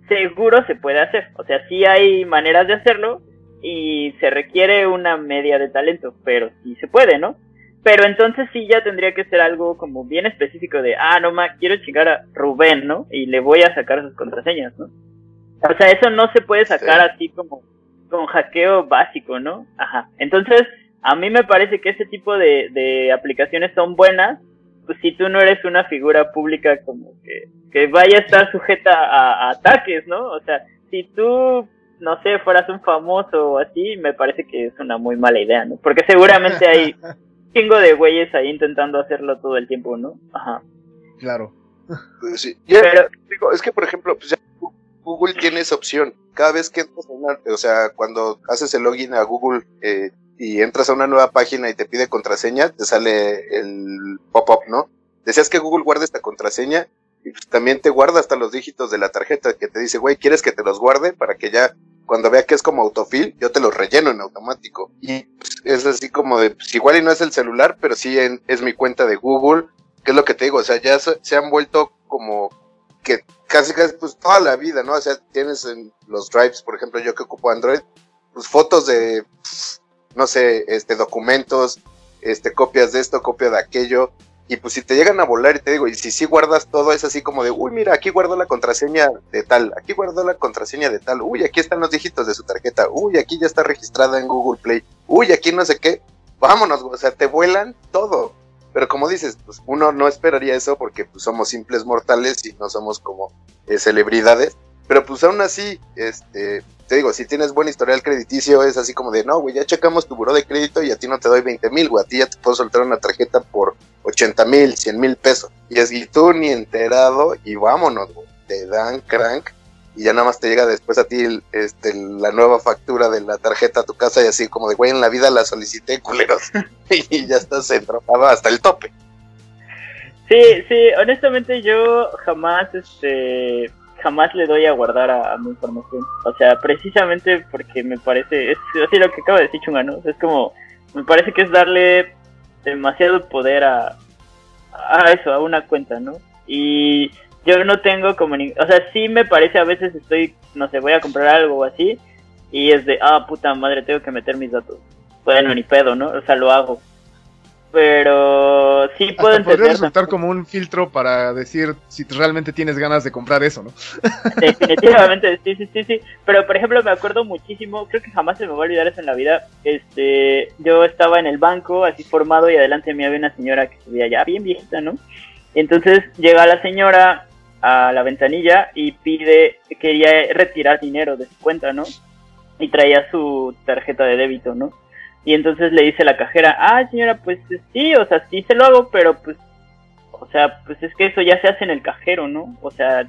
seguro se puede hacer, o sea, sí hay maneras de hacerlo y se requiere una media de talento, pero sí se puede, ¿no? Pero entonces sí ya tendría que ser algo como bien específico de, ah, no ma, quiero chingar a Rubén, ¿no? Y le voy a sacar sus contraseñas, ¿no? O sea, eso no se puede sacar así como con hackeo básico, ¿no? Ajá. Entonces, a mí me parece que ese tipo de, de aplicaciones son buenas, pues si tú no eres una figura pública como que, que vaya a estar sujeta a, a ataques, ¿no? O sea, si tú, no sé, fueras un famoso o así, me parece que es una muy mala idea, ¿no? Porque seguramente hay chingo de güeyes ahí intentando hacerlo todo el tiempo, ¿no? Ajá. Claro. sí. Ya, Pero, digo, es que, por ejemplo, pues ya Google tiene esa opción. Cada vez que entras a una, o sea, cuando haces el login a Google eh, y entras a una nueva página y te pide contraseña, te sale el pop-up, ¿no? Decías que Google guarda esta contraseña y pues también te guarda hasta los dígitos de la tarjeta que te dice, güey, ¿quieres que te los guarde? Para que ya cuando vea que es como autofill, yo te los relleno en automático. Y pues, es así como de, pues igual y no es el celular, pero sí es mi cuenta de Google, que es lo que te digo, o sea, ya se han vuelto como que casi casi pues toda la vida, ¿no? O sea, tienes en los drives, por ejemplo, yo que ocupo Android, pues fotos de, no sé, este, documentos, este, copias de esto, copia de aquello, y pues si te llegan a volar y te digo, y si sí guardas todo, es así como de, uy, mira, aquí guardo la contraseña de tal, aquí guardo la contraseña de tal, uy, aquí están los dígitos de su tarjeta, uy, aquí ya está registrada en Google Play, uy, aquí no sé qué, vámonos, o sea, te vuelan todo. Pero como dices, pues uno no esperaría eso porque pues somos simples mortales y no somos como eh, celebridades. Pero pues aún así, este, te digo, si tienes buen historial crediticio, es así como de, no, güey, ya checamos tu buró de crédito y a ti no te doy 20 mil, güey, a ti ya te puedo soltar una tarjeta por 80 mil, 100 mil pesos. Y es, y tú ni enterado y vámonos, güey, te dan crank y ya nada más te llega después a ti el- este, la nueva factura de la tarjeta a tu casa y así como de, güey, en la vida la solicité, culeros. y ya estás entraba hasta el tope. sí, sí, honestamente yo jamás, este, jamás le doy a guardar a, a mi información. O sea, precisamente porque me parece, es así lo que acaba de decir Chunga, ¿no? Es como, me parece que es darle demasiado poder a, a eso, a una cuenta, ¿no? Y yo no tengo como ni, o sea, sí me parece a veces estoy, no sé, voy a comprar algo o así y es de, ah, puta madre, tengo que meter mis datos. Bueno, ni pedo, ¿no? O sea, lo hago. Pero sí puedo Hasta podría resultar como un filtro para decir si realmente tienes ganas de comprar eso, ¿no? Definitivamente, sí, sí, sí, sí. Pero por ejemplo, me acuerdo muchísimo, creo que jamás se me va a olvidar eso en la vida. Este, yo estaba en el banco, así formado, y adelante de mí había una señora que se veía ya bien viejita, ¿no? Entonces llega la señora a la ventanilla y pide, quería retirar dinero de su cuenta, ¿no? Y traía su tarjeta de débito, ¿no? Y entonces le dice la cajera, ah, señora, pues sí, o sea, sí se lo hago, pero pues, o sea, pues es que eso ya se hace en el cajero, ¿no? O sea,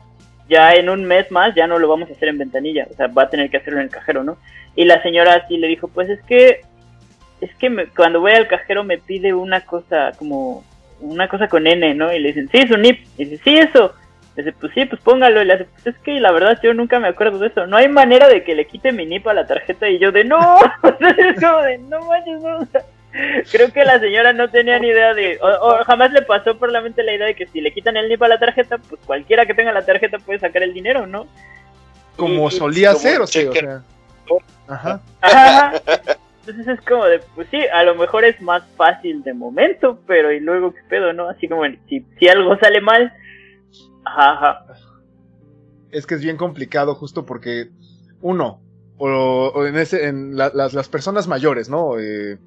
ya en un mes más ya no lo vamos a hacer en ventanilla, o sea, va a tener que hacerlo en el cajero, ¿no? Y la señora así le dijo, pues es que es que me- cuando voy al cajero me pide una cosa como una cosa con N, ¿no? Y le dicen, sí, es un NIP. Y dice, sí, eso. Le dice, pues sí, pues póngalo. Y le hace, pues es que la verdad yo nunca me acuerdo de eso. No hay manera de que le quite mi NIP a la tarjeta. Y yo de, no. es como de, no manches, no. Creo que la señora no tenía ni idea de, o, o jamás le pasó por la mente la idea de que si le quitan el NIP a la tarjeta, pues cualquiera que tenga la tarjeta puede sacar el dinero, ¿no? Como Y- solía como ser, o sea, o sea, Ajá. Ajá. Entonces es como de, pues sí, a lo mejor es más fácil de momento, pero y luego qué pedo, ¿no? Así como si, si algo sale mal, ajá. Es que es bien complicado justo porque, uno, o, en, ese, las, las personas mayores, ¿no? Eh,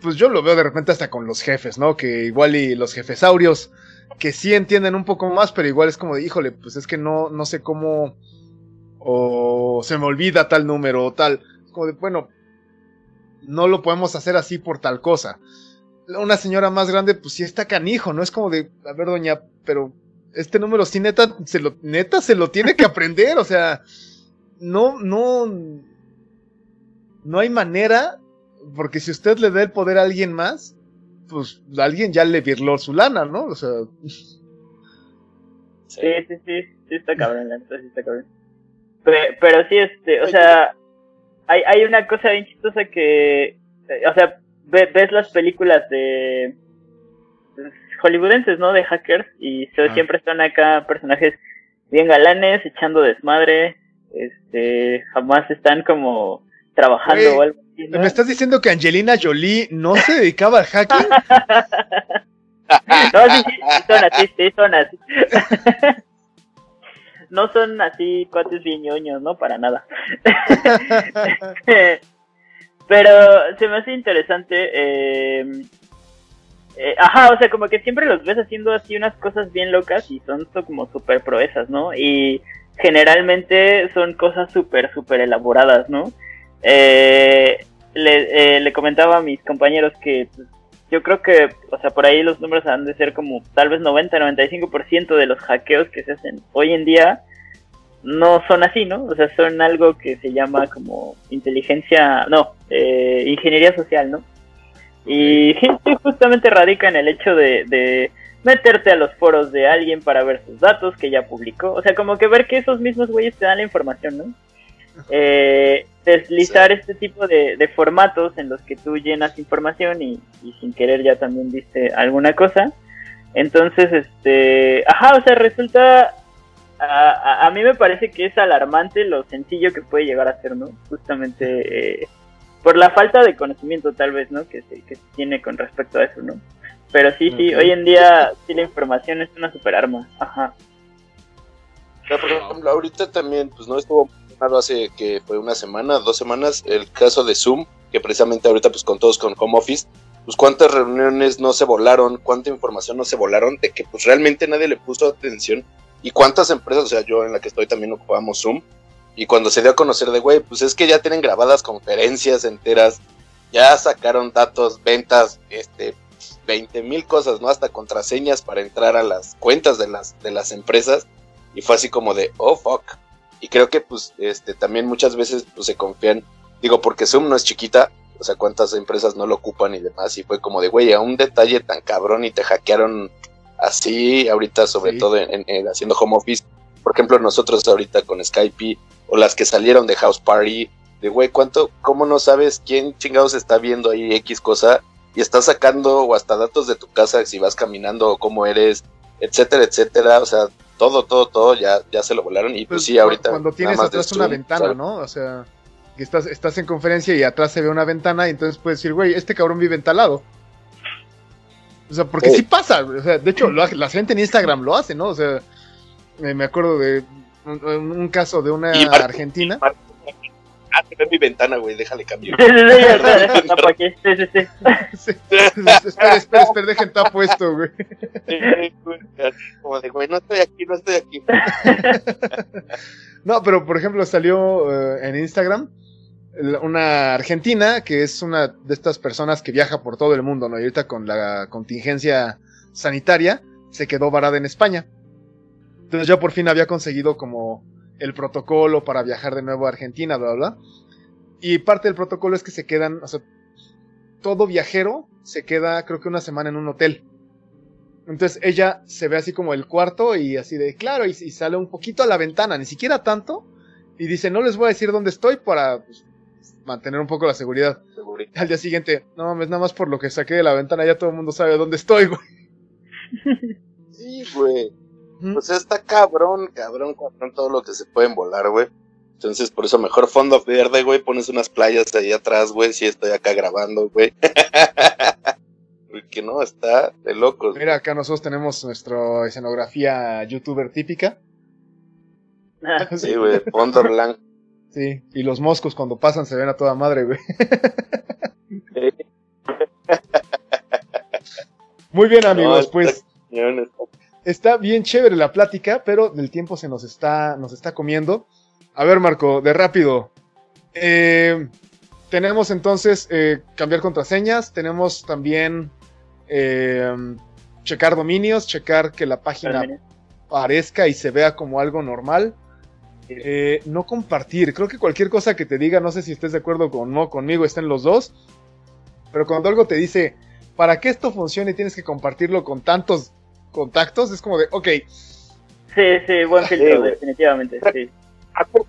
pues yo lo veo de repente hasta con los jefes, ¿no? Que igual y los jefesaurios, que sí entienden un poco más, pero igual es como de, híjole, pues es que no, no sé cómo, o se me olvida tal número o tal. Como de, bueno, no lo podemos hacer así por tal cosa. Una señora más grande, pues sí está canijo, ¿no? Es como de, a ver, doña, pero este número sí neta se lo, neta se lo tiene que aprender, o sea, no, no, no hay manera, porque si usted le da el poder a alguien más, pues alguien ya le virló su lana, ¿no? O sea, Sí, sí, sí, sí está cabrón, cabrón. Pe- Pero, sí, este, o sea, hay, hay una cosa bien chistosa que, o sea, ve- ves las películas de hollywoodenses, ¿no? De hackers y Ah. siempre están acá personajes bien galanes, echando desmadre, este, jamás están como trabajando o algo así, ¿no? ¿me estás diciendo que Angelina Jolie no se dedicaba al hacking? No, sí, sí, sí son así, sí son así. No son así cuates bien ñoños, ¿no? Para nada. Pero se me hace interesante. eh, eh, ajá, o sea, como que siempre los ves haciendo así unas cosas bien locas y son so- como súper proezas, ¿no? Y generalmente son cosas súper, súper elaboradas, ¿no? Eh, le, eh, le comentaba a mis compañeros que pues, yo creo que, o sea, por ahí los números han de ser como tal vez 90-95% de los hackeos que se hacen hoy en día no son así, ¿no? O sea, son algo que se llama como inteligencia, no, eh, ingeniería social, ¿no? Y justamente radica en el hecho de, de meterte a los foros de alguien para ver sus datos que ya publicó. O sea, como que ver que esos mismos güeyes te dan la información, ¿no? Eh, deslizar este tipo de, de formatos en los que tú llenas información y, y sin querer ya también viste alguna cosa. Entonces, este, ajá, o sea, resulta, a, a- a mí me parece que es alarmante lo sencillo que puede llegar a ser, ¿no? Justamente eh, por la falta de conocimiento tal vez, ¿no? Que se, que se tiene con respecto a eso, ¿no? Pero sí, sí, hoy en día sí la información es una super arma, ajá. O sea, por ejemplo, ahorita también, pues no estuvo claro hace que fue una semana, dos semanas, el caso de Zoom, que precisamente ahorita, pues con todos con home office, pues cuántas reuniones no se volaron, cuánta información no se volaron, de que pues realmente nadie le puso atención, y cuántas empresas, o sea, yo en la que estoy también ocupamos Zoom, y cuando se dio a conocer de, güey, pues es que ya tienen grabadas conferencias enteras, ya sacaron datos, ventas, este, 20 mil cosas, ¿no? Hasta contraseñas para entrar a las cuentas de las, de las empresas. Y fue así como de, oh, fuck. Y creo que, pues, este, también muchas veces, pues, se confían, digo, porque Zoom no es chiquita, o sea, cuántas empresas no lo ocupan y demás. Y fue como de, güey, a un detalle tan cabrón y te hackearon así, ahorita, sobre Sí. todo en, en- haciendo home office. Por ejemplo, nosotros ahorita con Skype o las que salieron de House Party, de güey, ¿cuánto, cómo no sabes quién chingados está viendo ahí X cosa? Y estás sacando o hasta datos de tu casa, si vas caminando o cómo eres, etcétera, etcétera. O sea, todo, todo, todo ya, ya se lo volaron. Y pues, Pues, sí, ahorita. Cuando tienes atrás una ventana, ¿sabes? ¿no? O sea, que estás, estás en conferencia y atrás se ve una ventana y entonces puedes decir, güey, este cabrón vive en tal lado. O sea, porque Sí. sí, pasa, o sea, de hecho, lo hace- la gente en Instagram lo hace, ¿no? O sea, me acuerdo de un, un caso de una Y Marco- argentina. Marco- Ah, se ve mi ventana, güey, déjale cambio. Sí, sí, sí, espera, sí, espera, espera, espera, dejen tapo esto, güey. Como de, güey, no estoy aquí, no estoy aquí. No, pero por ejemplo salió eh, en Instagram una argentina que es una de estas personas que viaja por todo el mundo, ¿no? Y ahorita con la contingencia sanitaria se quedó varada en España. Entonces ya por fin había conseguido como el protocolo para viajar de nuevo a Argentina, bla, bla, bla. Y parte del protocolo es que se quedan, o sea, todo viajero se queda, creo que una semana en un hotel. Entonces ella se ve así como el cuarto y así de, claro, y, y sale un poquito a la ventana, ni siquiera tanto. Y dice, no les voy a decir dónde estoy para pues, mantener un poco la seguridad. Segurito. Al día siguiente, no mames, nada más por lo que saqué de la ventana, ya todo el mundo sabe dónde estoy, güey. Sí, güey. Pues está cabrón, cabrón, cabrón, todo lo que se pueden volar, güey. Entonces, por eso mejor fondo verde, güey, pones unas playas ahí atrás, güey, si estoy acá grabando, güey. Porque no, está de locos. Mira, acá nosotros tenemos nuestra escenografía youtuber típica. Sí, güey, fondo blanco. Sí, y los moscos cuando pasan se ven a toda madre, güey. Muy bien, amigos, No, pues está está- bien chévere la plática, pero el tiempo se nos está, nos está comiendo. A ver, Marco, de rápido. Eh, tenemos entonces eh, cambiar contraseñas, tenemos también eh, checar dominios, checar que la página parezca y se vea como algo normal. Eh, no compartir, creo que cualquier cosa que te diga, no sé si estés de acuerdo con no conmigo, estén los dos, pero cuando algo te dice, para que esto funcione tienes que compartirlo con tantos contactos, es como de, ok, Sí, sí, buen filtro, definitivamente, sí. Acu-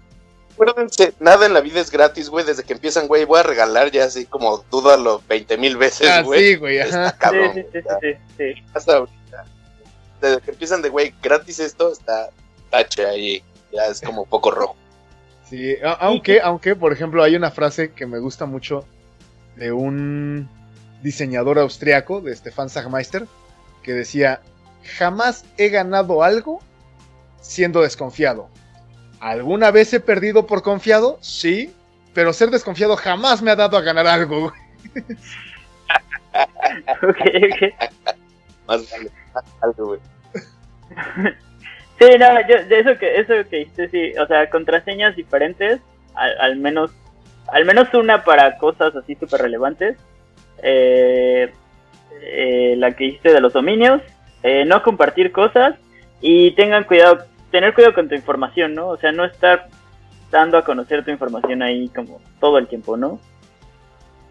Acuérdense, nada en la vida es gratis, güey. Desde que empiezan, güey, voy a regalar ya así como dúdalo 20 mil veces, ah, güey. sí, güey, Está cabrón. sí, sí, sí, sí, sí. Hasta ahorita. Desde que empiezan de, güey, gratis esto, está tache ahí. Ya es como poco rojo. Sí, aunque, aunque, por ejemplo, hay una frase que me gusta mucho de un diseñador austriaco, de Stefan Sagmeister, que decía, jamás he ganado algo siendo desconfiado. ¿Alguna vez he perdido por confiado? Sí, pero ser desconfiado jamás me ha dado a ganar algo. Ok, ok. Más vale. Algo, güey. Sí, no, yo, de eso que, eso que dijiste, sí, o sea, contraseñas diferentes, al, al menos, al menos una para cosas así súper relevantes, eh, eh, la que dijiste de los dominios, eh, no compartir cosas y tengan cuidado, tener cuidado con tu información, ¿no? O sea, no estar dando a conocer tu información ahí como todo el tiempo, ¿no?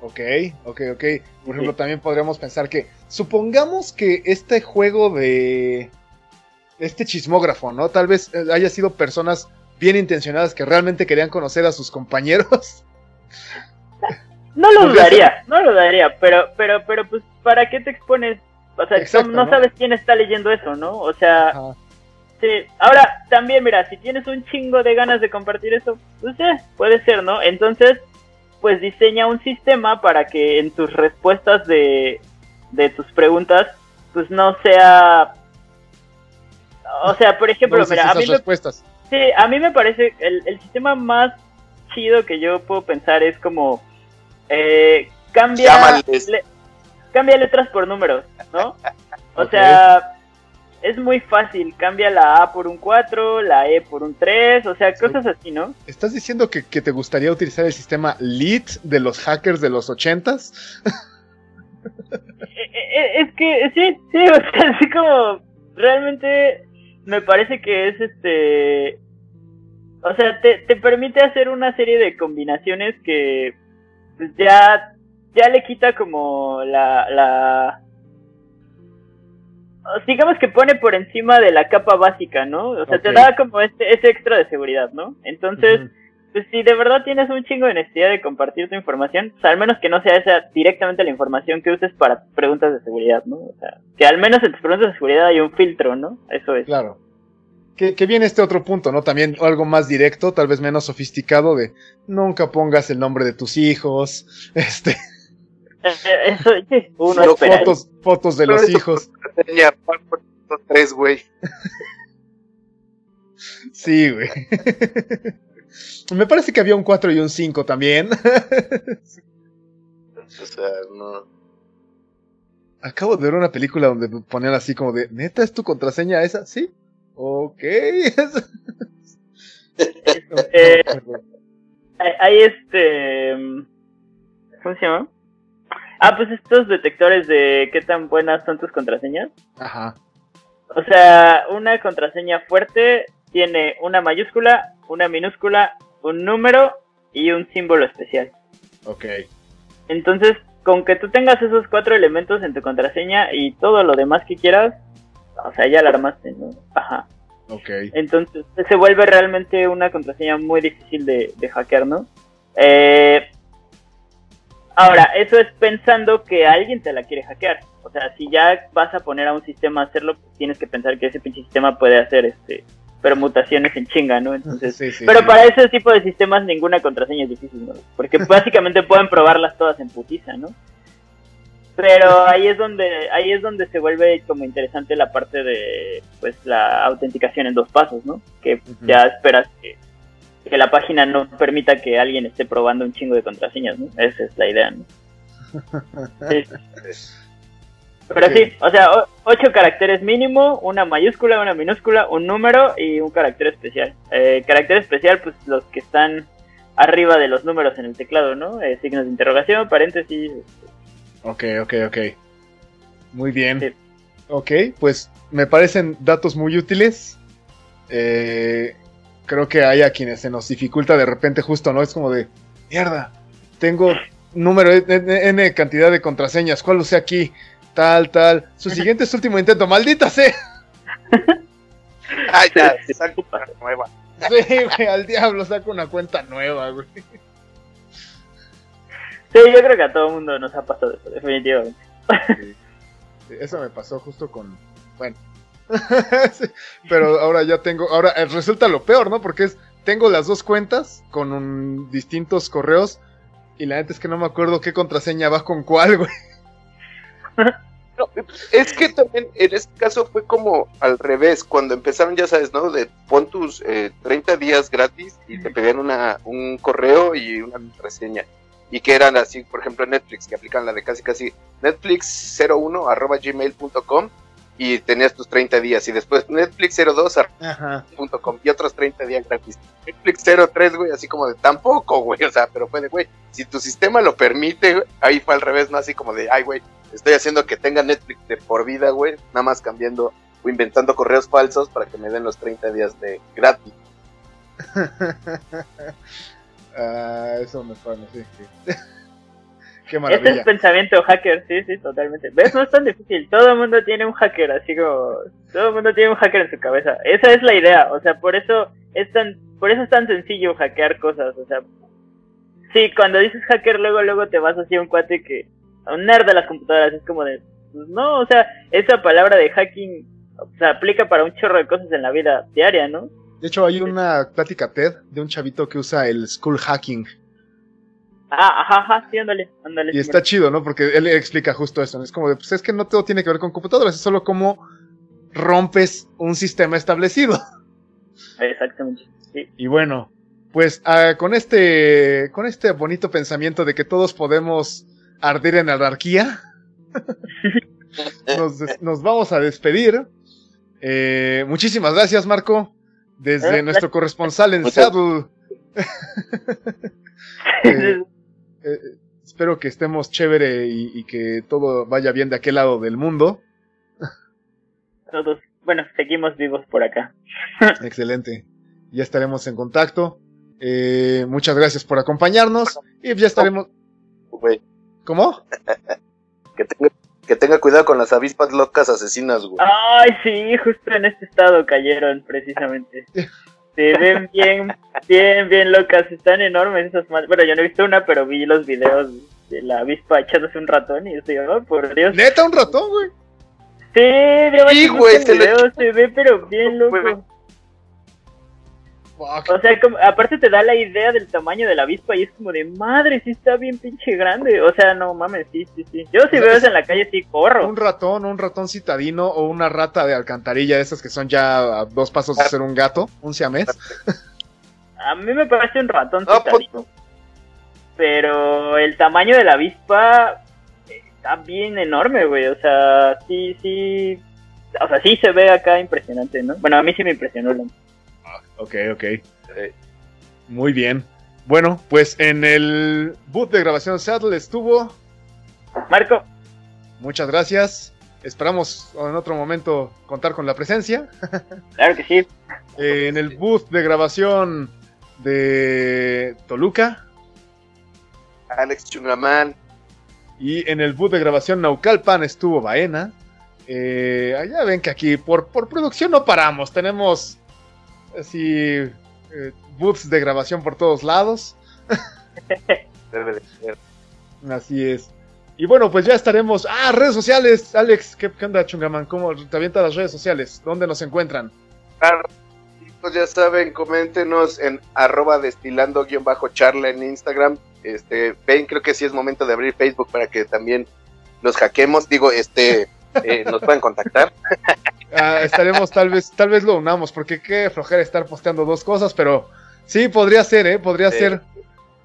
Ok, ok, ok. Por ejemplo, también podríamos pensar que, supongamos que este juego de este chismógrafo, ¿no? Tal vez eh, haya sido personas bien intencionadas que realmente querían conocer a sus compañeros. No lo dudaría, no lo dudaría, pero, pero, pero, pues, ¿para qué te expones? O sea, Exacto, no, ¿no? sabes quién está leyendo eso, ¿no? O sea, Ajá. sí. Ahora, también, mira, si tienes un chingo de ganas de compartir eso, pues eh, puede ser, ¿no? Entonces, pues diseña un sistema para que en tus respuestas de, de tus preguntas, pues no sea... O sea, por ejemplo, No mira, a mí me. Sí, a mí me parece el, el sistema más chido que yo puedo pensar es como eh, cambia Llámales. le- cambia letras por números, ¿no? O sea, es muy fácil, cambia la A por un 4, la E por un 3, o sea, cosas así, ¿no? ¿Estás diciendo que, que te gustaría utilizar el sistema LEED de los hackers de los ochentas? Eh, eh, Es que sí, sí, o sea, así como realmente me parece que es este o sea, te, te permite hacer una serie de combinaciones que pues, ya ya le quita como la la digamos que pone por encima de la capa básica, ¿no? O sea, te da como este ese extra de seguridad, ¿no? Entonces, pues si de verdad tienes un chingo de necesidad de compartir tu información, pues al menos que no sea esa directamente la información que uses para preguntas de seguridad, ¿no? O sea, que al menos en tus preguntas de seguridad hay un filtro, ¿no? Eso es. Claro. Que, que viene este otro punto, ¿no? También algo más directo, tal vez menos sofisticado, de nunca pongas el nombre de tus hijos, este, Eso, sí, uno No, espera. fotos, fotos de Pero los eso- hijos. Tres, güey. Sí, güey. Me parece que había un 4 y un 5 también. O sea, no. Acabo de ver una película donde ponían así como de, ¿neta es tu contraseña esa? Sí. Ok. Eh, hay, hay este... ¿Cómo se llama? Ah, pues estos detectores de qué tan buenas son tus contraseñas. Ajá. O sea, una contraseña fuerte tiene una mayúscula, una minúscula, un número y un símbolo especial. Ok. Entonces, con que tú tengas esos cuatro elementos en tu contraseña y todo lo demás que quieras, o sea, ya la armaste, ¿no? Ajá. Ok. Entonces se vuelve realmente una contraseña muy difícil de, de hackear, ¿no? Eh, ahora, eso es pensando que alguien te la quiere hackear. O sea, si ya vas a poner a un sistema a hacerlo, pues tienes que pensar que ese pinche sistema puede hacer este permutaciones en chinga, ¿no? Entonces, Sí, sí, pero sí. para ese tipo de sistemas ninguna contraseña es difícil, ¿no? Porque básicamente pueden probarlas todas en putiza, ¿no? Pero ahí es donde ahí es donde se vuelve como interesante la parte de pues la autenticación en dos pasos, ¿no? Que Ujú. ya esperas que, que la página no permita que alguien esté probando un chingo de contraseñas, ¿no? Esa es la idea, ¿no? Sí. Pero sí, o sea, ocho caracteres mínimo, una mayúscula, una minúscula, un número y un carácter especial. Eh, carácter especial, pues los que están arriba de los números en el teclado, ¿no? Eh, signos de interrogación, paréntesis. Ok, ok, ok. Muy bien. Sí. Ok, pues me parecen datos muy útiles. Eh, creo que hay a quienes se nos dificulta de repente justo, ¿no? Es como de, mierda, tengo número N, N cantidad de contraseñas, ¿cuál usé aquí? Tal, tal. Su siguiente es su último intento, maldita sea. Ay, ya, Sí, saco una nueva. Sí, güey, al diablo saco una cuenta nueva, güey. Sí, yo creo que a todo el mundo nos ha pasado eso, definitivamente. Eso me pasó justo con. Bueno. Sí, Pero ahora ya tengo. Ahora eh, resulta lo peor, ¿no? Porque es. Tengo las dos cuentas con un- distintos correos. Y la neta es que no me acuerdo qué contraseña va con cuál, güey. No, es que también en este caso fue como al revés, cuando empezaron, ya sabes, ¿no? De pon tus eh, 30 días gratis y te pedían una, un correo y una contraseña. Y que eran así, por ejemplo, Netflix, que aplican la de casi casi netflix01 arroba gmail.com y tenías tus 30 días. Y después netflix02 Ajá. punto com y otros 30 días gratis. Netflix 03, güey, así como de tampoco, güey, o sea, pero fue de, güey, si tu sistema lo permite, güey, ahí fue al revés, ¿no? Así como de, ay, güey, estoy haciendo que tenga Netflix de por vida, güey, nada más cambiando o inventando correos falsos para que me den los 30 días de gratis. Ah, eso me pasa, sí. Qué Este es pensamiento hacker, sí, sí, totalmente. ¿Ves? No es tan difícil. Todo el mundo tiene un hacker, así como... Todo el mundo tiene un hacker en su cabeza. Esa es la idea. O sea, por eso es tan... Por eso es tan sencillo hackear cosas. O sea... Sí, cuando dices hacker, luego, luego te vas hacia un cuate que... a Un nerd de las computadoras. Es como de... pues no, o sea, esa palabra de hacking... O sea, aplica para un chorro de cosas en la vida diaria, ¿no? De hecho, hay una plática TED de un chavito que usa el school hacking. Ah, ajá, ajá, sí, ándale, ándale. Y sí, está chido, ¿no? Porque él explica justo eso. ¿no? Es como de, pues es que no todo tiene que ver con computadoras, es solo cómo rompes un sistema establecido. Exactamente. Sí. Y bueno, pues ah, con este con este bonito pensamiento de que todos podemos arder en anarquía, nos, vamos a despedir. Eh, muchísimas gracias, Marco, desde Eh, nuestro corresponsal en Seattle. Eh, eh, espero que estemos chévere y, y que todo vaya bien de aquel lado del mundo. Todos, bueno, seguimos vivos por acá. Excelente. Ya estaremos en contacto. Eh, muchas gracias por acompañarnos. Y ya estaremos. Güey, ¿Cómo? que tenga, que tenga cuidado con las avispas locas asesinas, güey. Ay, sí, justo en este estado cayeron, precisamente. Se ven bien, bien, bien locas. Están enormes esas madres. Bueno, yo no he visto una, pero vi los videos de la avispa echándose un ratón y estoy, oh, por Dios. Neta, un ratón, güey. Sí, Sí, güey, se lo se ve, pero bien Güey. loco. Fuck. O sea, como- aparte te da la idea del tamaño de la avispa y es como de madre, sí está bien pinche grande. O sea, no mames, sí, sí, sí. Yo si O sea, veo es- eso en la calle, sí corro. Un ratón, un ratón citadino o una rata de alcantarilla, de esas que son ya a dos pasos de ser un gato, un siamés. A mí me parece un ratón No, pues- citadino. Pero el tamaño de la avispa está bien enorme, güey. O sea, sí, sí. O sea, sí se ve acá impresionante, ¿no? Bueno, a mí sí me impresionó. ¿no? Ok, ok. Muy bien. Bueno, pues en el boot de grabación Seattle estuvo. Marco, Muchas gracias. Esperamos en otro momento contar con la presencia. claro que sí. Eh, en el booth de grabación de Toluca. Alex Chungamán, Y en el boot de grabación Naucalpan estuvo Baena. Eh, allá ven que aquí por, por producción no paramos. Tenemos así eh, booths de grabación por todos lados. Debe de ser. Así es. Y bueno, pues ya estaremos. Ah, redes sociales. Alex, ¿qué, qué onda, Chungaman? ¿Cómo te avientas las redes sociales? ¿Dónde nos encuentran? Claro. Pues ya saben, coméntenos en arroba destilando-charla en Instagram. Este, ven, creo que sí es momento de abrir Facebook para que también nos hackemos. Digo, este, eh, nos pueden contactar. Ah, estaremos, tal vez, tal vez lo unamos, porque qué flojera estar posteando dos cosas, pero sí, podría ser, ¿eh? Podría Sí. ser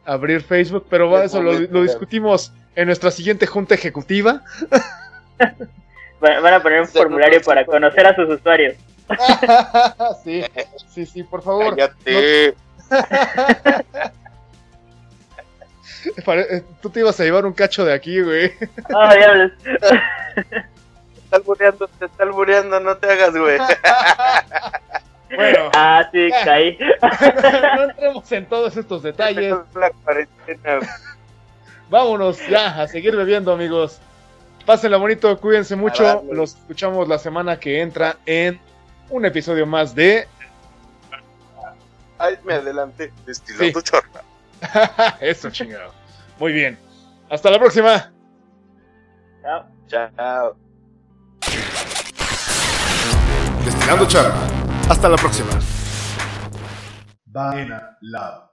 abrir Facebook, pero va, Es eso lo, discutimos en nuestra siguiente junta ejecutiva. Van a poner un Sí, formulario no, para conocer a sus usuarios. sí, sí, sí, por favor. Cállate. Pare- eh, Tú te ibas a llevar un cacho de aquí, güey. Ah, diablos. Te está albureando, te está albureando, no te hagas, güey. Bueno, Ah, sí, caí. no entremos en todos estos detalles. La cuarentena. Vámonos ya a seguir bebiendo, amigos. Pásenla bonito, cuídense mucho. Los escuchamos la semana que entra en un episodio más de Ay, me adelanté. Destilando Sí. charla. Eso, chingado. Muy bien. Hasta la próxima. Chao. Chao. Hasta la próxima. Lab.